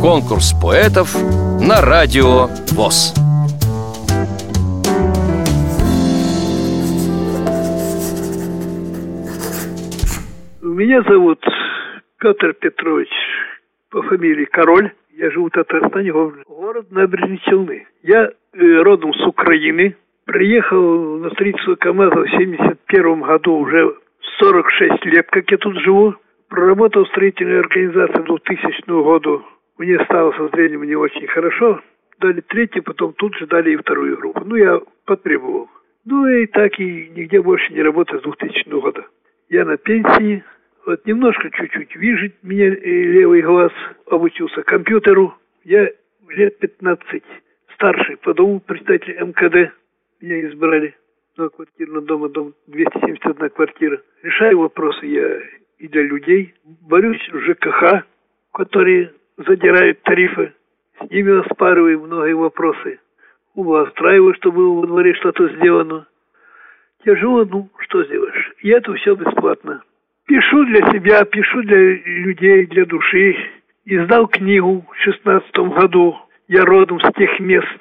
Конкурс поэтов на радио ВОЗ. Меня зовут Петр Петрович по фамилии Король. Я живу в Татарстане, город Набережные Челны. Я э, родом с Украины. Приехал на строительство КАМАЗа в 71 году, уже 46 лет, как я тут живу. Проработал в строительной организации 2000 году. Мне стало со зрением не очень хорошо. Дали третью, потом тут же дали и вторую группу. Ну, я потребовал. Ну, и так и нигде больше не работаю с 2000 года. Я на пенсии, вот немножко чуть-чуть вижу меня левый глаз, обучился компьютеру. Я лет 15 старший по дому представитель МКД. Меня избрали на квартирном доме, дом 271 квартира. Решаю вопросы я и для людей. Борюсь в ЖКХ, которые задирают тарифы. С ними оспариваю многие вопросы. Устраиваю, чтобы во дворе что-то сделано. Тяжело, ну, что сделаешь. И это все бесплатно. Пишу для себя, пишу для людей, для души. Издал книгу в шестнадцатом году. Я родом с тех мест.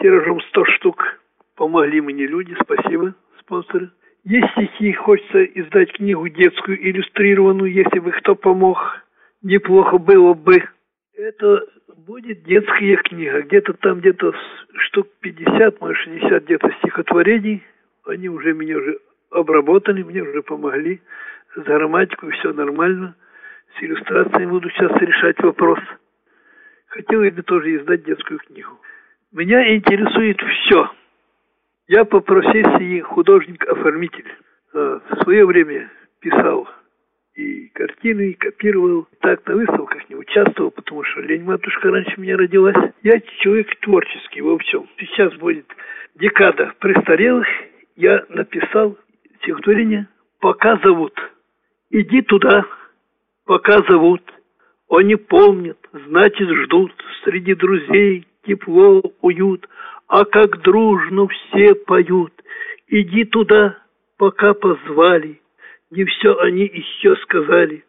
Тиражом 100 штук. Помогли мне люди, спасибо, спонсоры. Есть стихи, хочется издать книгу детскую, иллюстрированную, если бы кто помог. Неплохо было бы. Это будет детская книга. Где-то там где-то штук 50, может 60 где-то стихотворений. Они уже меня уже обработали, мне уже помогли с грамматикой все нормально. С иллюстрацией буду сейчас решать вопрос. Хотел бы тоже издать детскую книгу. Меня интересует все. Я по профессии художник-оформитель. А, в свое время писал и картины, и копировал. Так на выставках не участвовал, потому что лень матушка раньше меня родилась. Я человек творческий во всем. Сейчас будет декада престарелых. Я написал стихотворение «Пока зовут». Иди туда, пока зовут. Они помнят, значит ждут, среди друзей тепло, уют, а как дружно все поют. Иди туда, пока позвали, не все они еще сказали.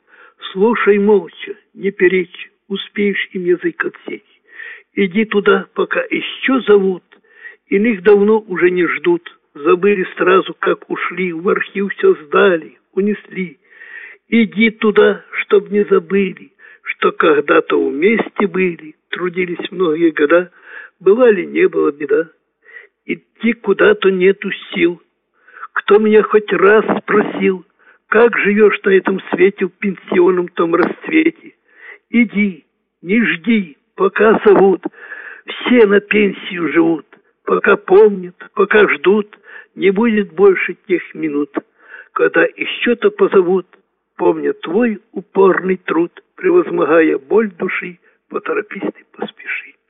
Слушай молча, не перечь, успеешь им язык отсечь. Иди туда, пока еще зовут, иных давно уже не ждут. Забыли сразу, как ушли, в архив все сдали, унесли. Иди туда, чтоб не забыли, что когда-то вместе были, трудились многие года, была ли не было беда. Идти куда-то нету сил. Кто меня хоть раз спросил, как живешь на этом свете в пенсионном том расцвете? Иди, не жди, пока зовут. Все на пенсию живут, пока помнят, пока ждут. Не будет больше тех минут, когда еще-то позовут – Помня твой упорный труд, превозмогая боль души, поторопись ты, поспеши.